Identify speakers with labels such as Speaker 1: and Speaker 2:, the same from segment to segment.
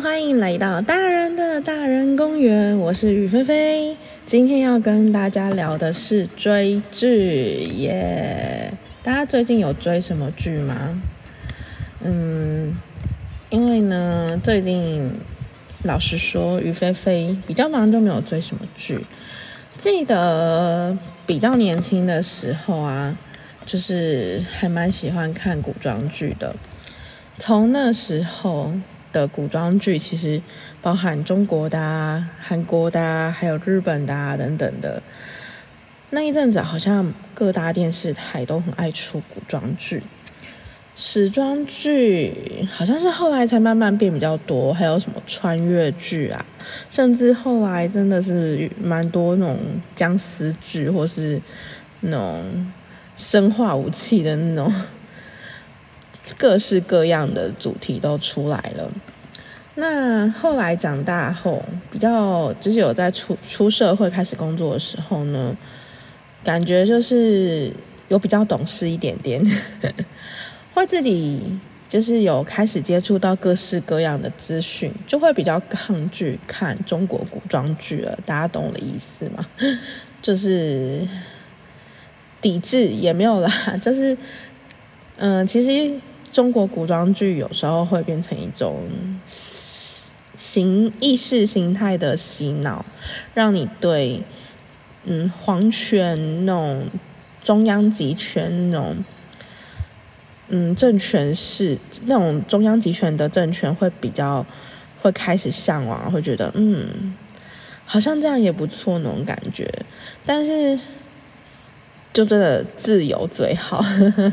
Speaker 1: 欢迎来到大人的大人公园，我是雨菲菲。今天要跟大家聊的是追剧耶。大家最近有追什么剧吗？嗯，因为呢，最近老实说，于菲菲比较忙，就没有追什么剧。记得比较年轻的时候啊，就是还蛮喜欢看古装剧的。从那时候的古装剧，其实包含中国的、啊、韩国的、啊，还有日本的等等的。那一阵子好像各大电视台都很爱出古装剧，时装剧好像是后来才慢慢变比较多，还有什么穿越剧啊，甚至后来真的是蛮多那种僵尸剧，或是那种生化武器的那种。各式各样的主题都出来了。那后来长大后，比较就是有在出出社会开始工作的时候呢，感觉就是有比较懂事一点点，会自己就是有开始接触到各式各样的资讯，就会比较抗拒看中国古装剧了。大家懂我的意思吗？就是抵制也没有啦，就是嗯，其实。中国古装剧有时候会变成一种形意识形态的洗脑，让你对嗯皇权那种中央集权那种嗯政权是那种中央集权的政权会比较会开始向往，会觉得嗯好像这样也不错那种感觉，但是就真的自由最好。呵呵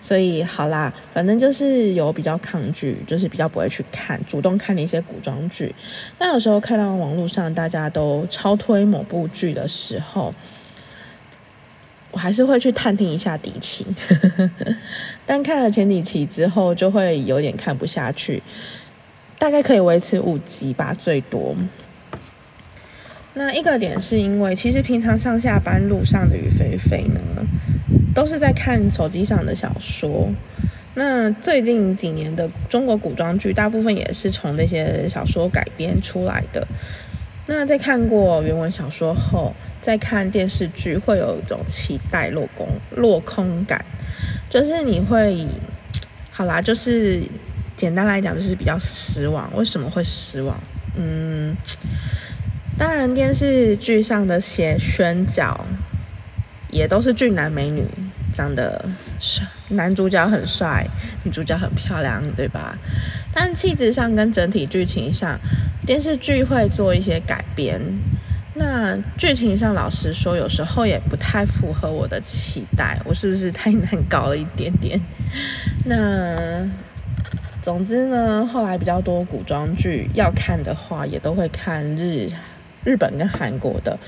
Speaker 1: 所以好啦，反正就是有比较抗拒，就是比较不会去看，主动看的一些古装剧。那有时候看到网络上大家都超推某部剧的时候，我还是会去探听一下敌情。但看了前几期之后，就会有点看不下去。大概可以维持五集吧，最多。那一个点是因为，其实平常上下班路上的雨霏霏呢。都是在看手机上的小说。那最近几年的中国古装剧，大部分也是从那些小说改编出来的。那在看过原文小说后，再看电视剧，会有一种期待落空落空感，就是你会，好啦，就是简单来讲，就是比较失望。为什么会失望？嗯，当然电视剧上的写选角。也都是俊男美女，长得帅，男主角很帅，女主角很漂亮，对吧？但气质上跟整体剧情上，电视剧会做一些改编。那剧情上，老实说，有时候也不太符合我的期待。我是不是太难搞了一点点？那总之呢，后来比较多古装剧要看的话，也都会看日。日本跟韩国的，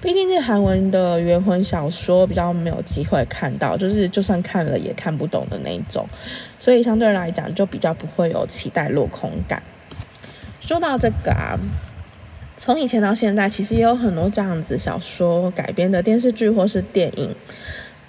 Speaker 1: 毕竟这韩文的原魂小说比较没有机会看到，就是就算看了也看不懂的那种，所以相对来讲就比较不会有期待落空感。说到这个啊，从以前到现在，其实也有很多这样子小说改编的电视剧或是电影。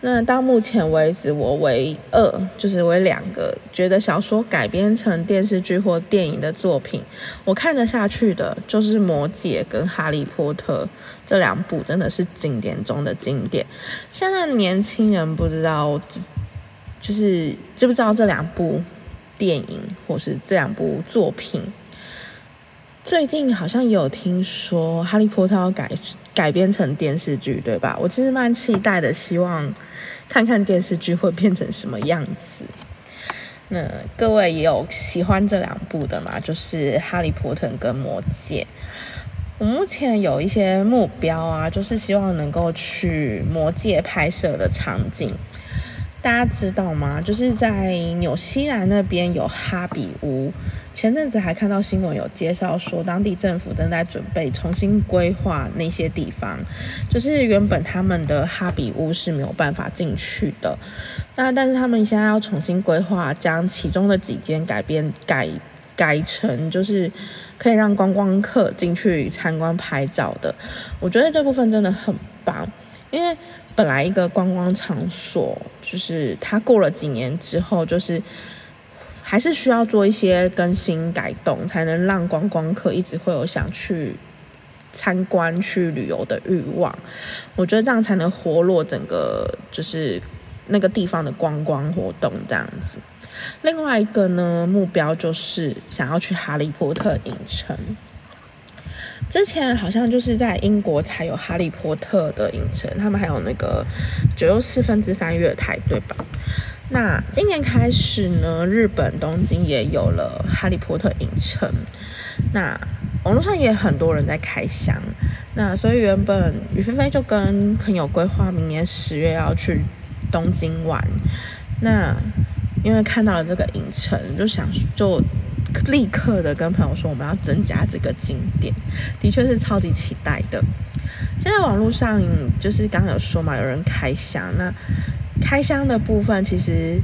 Speaker 1: 那到目前为止，我唯二就是为两个觉得小说改编成电视剧或电影的作品，我看得下去的，就是《魔戒》跟《哈利波特》这两部，真的是经典中的经典。现在的年轻人不知道，就是知不知道这两部电影或是这两部作品？最近好像有听说《哈利波特》要改改编成电视剧，对吧？我其实蛮期待的，希望。看看电视剧会变成什么样子？那各位也有喜欢这两部的嘛？就是《哈利波特》跟《魔戒》。我目前有一些目标啊，就是希望能够去《魔戒》拍摄的场景。大家知道吗？就是在纽西兰那边有哈比屋。前阵子还看到新闻有介绍说，当地政府正在准备重新规划那些地方。就是原本他们的哈比屋是没有办法进去的，那但是他们现在要重新规划，将其中的几间改变改改成就是可以让观光客进去参观拍照的。我觉得这部分真的很棒，因为。本来一个观光场所，就是它过了几年之后，就是还是需要做一些更新改动，才能让观光客一直会有想去参观、去旅游的欲望。我觉得这样才能活络整个就是那个地方的观光活动这样子。另外一个呢，目标就是想要去哈利波特影城。之前好像就是在英国才有哈利波特的影城，他们还有那个九又四分之三月台，对吧？那今年开始呢，日本东京也有了哈利波特影城。那网络上也很多人在开箱。那所以原本雨菲菲就跟朋友规划明年十月要去东京玩。那因为看到了这个影城，就想就。立刻的跟朋友说，我们要增加这个景点，的确是超级期待的。现在网络上就是刚刚有说嘛，有人开箱，那开箱的部分其实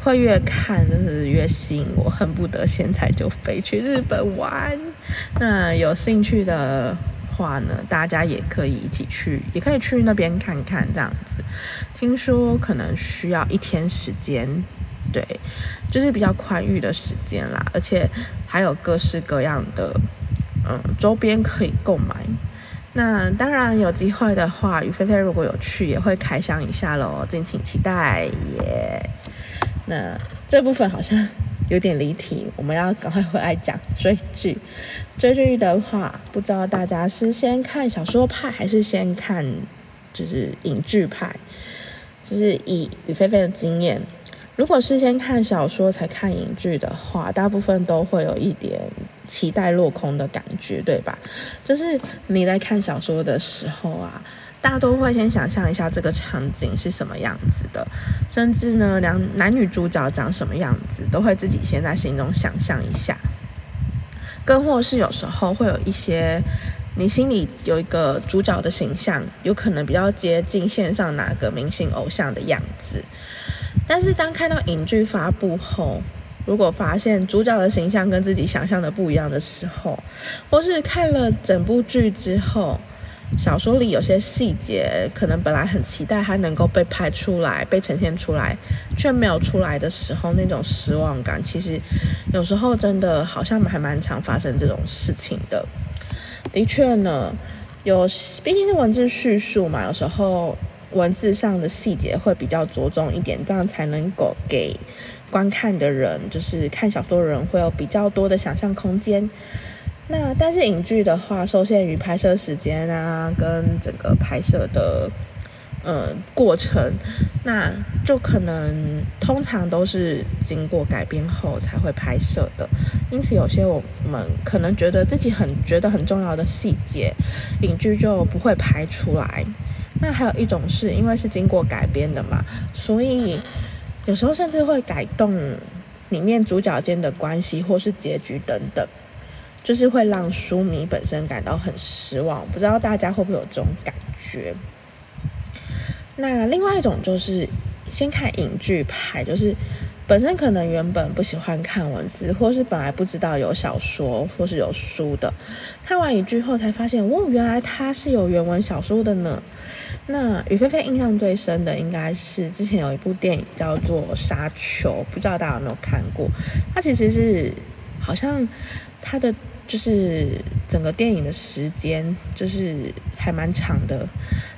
Speaker 1: 会越看真的是越吸引我，恨不得现在就飞去日本玩。那有兴趣的话呢，大家也可以一起去，也可以去那边看看这样子。听说可能需要一天时间。对，就是比较宽裕的时间啦，而且还有各式各样的嗯周边可以购买。那当然有机会的话，雨菲菲如果有去，也会开箱一下喽，敬请期待耶。那这部分好像有点离题，我们要赶快回来讲追剧。追剧的话，不知道大家是先看小说派，还是先看就是影剧派？就是以雨菲菲的经验。如果是先看小说才看影剧的话，大部分都会有一点期待落空的感觉，对吧？就是你在看小说的时候啊，大家都会先想象一下这个场景是什么样子的，甚至呢，两男女主角长什么样子，都会自己先在心中想象一下。更或是有时候会有一些你心里有一个主角的形象，有可能比较接近线上哪个明星偶像的样子。但是当看到影剧发布后，如果发现主角的形象跟自己想象的不一样的时候，或是看了整部剧之后，小说里有些细节可能本来很期待它能够被拍出来、被呈现出来，却没有出来的时候，那种失望感，其实有时候真的好像还蛮常发生这种事情的。的确呢，有毕竟是文字叙述嘛，有时候。文字上的细节会比较着重一点，这样才能够给观看的人，就是看小说的人会有比较多的想象空间。那但是影剧的话，受限于拍摄时间啊，跟整个拍摄的呃过程，那就可能通常都是经过改编后才会拍摄的。因此，有些我们可能觉得自己很觉得很重要的细节，影剧就不会拍出来。那还有一种是因为是经过改编的嘛，所以有时候甚至会改动里面主角间的关系或是结局等等，就是会让书迷本身感到很失望。不知道大家会不会有这种感觉？那另外一种就是先看影剧派，就是本身可能原本不喜欢看文字，或是本来不知道有小说或是有书的，看完影剧后才发现，哦，原来它是有原文小说的呢。那雨菲菲印象最深的应该是之前有一部电影叫做《沙丘》，不知道大家有没有看过？它其实是好像它的就是整个电影的时间就是还蛮长的。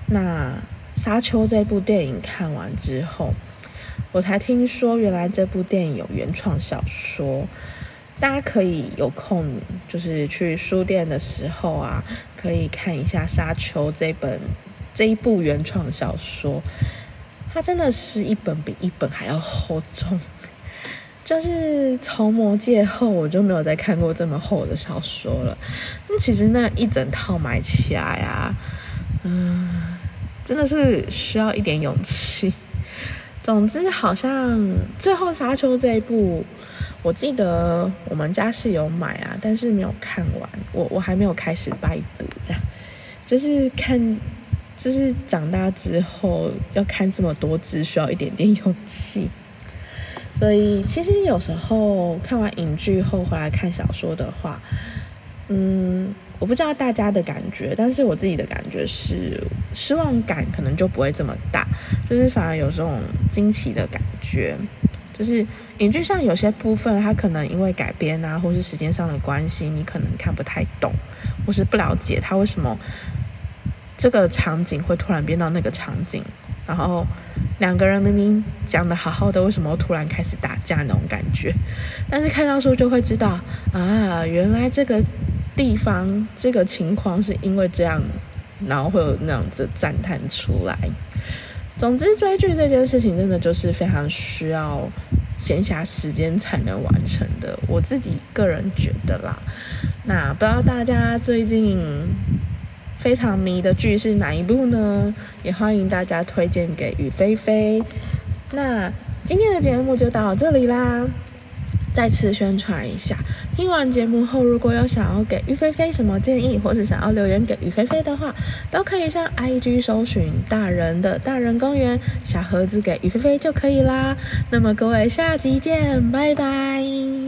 Speaker 1: 那《沙丘》这部电影看完之后，我才听说原来这部电影有原创小说，大家可以有空就是去书店的时候啊，可以看一下《沙丘》这本。这一部原创小说，它真的是一本比一本还要厚重。就是从《魔戒》后，我就没有再看过这么厚的小说了。那其实那一整套买起来啊，嗯，真的是需要一点勇气。总之，好像最后《沙丘》这一部，我记得我们家是有买啊，但是没有看完。我我还没有开始拜读，这样就是看。就是长大之后要看这么多字，需要一点点 勇气。所以其实有时候看完影剧后回来看小说的话，嗯，我不知道大家的感觉，但是我自己的感觉是失望感可能就不会这么大，就是反而有这种惊奇的感觉。就是影剧上有些部分，它可能因为改编啊，或是时间上的关系，你可能看不太懂，或是不了解它为什么这个场景会突然变到那个场景，然后两个人明明讲的好好的，为什么突然开始打架那种感觉？但是看到书就会知道啊，原来这个地方这个情况是因为这样，然后会有那样子赞叹出来。总之，追剧这件事情真的就是非常需要闲暇时间才能完成的。我自己个人觉得啦，那不知道大家最近非常迷的剧是哪一部呢？也欢迎大家推荐给雨菲菲。那今天的节目就到这里啦。再次宣传一下，听完节目后，如果有想要给于菲菲什么建议，或是想要留言给于菲菲的话，都可以上 IG 搜寻“大人的大人公园”小盒子给于菲菲就可以啦。那么各位，下集见，拜拜。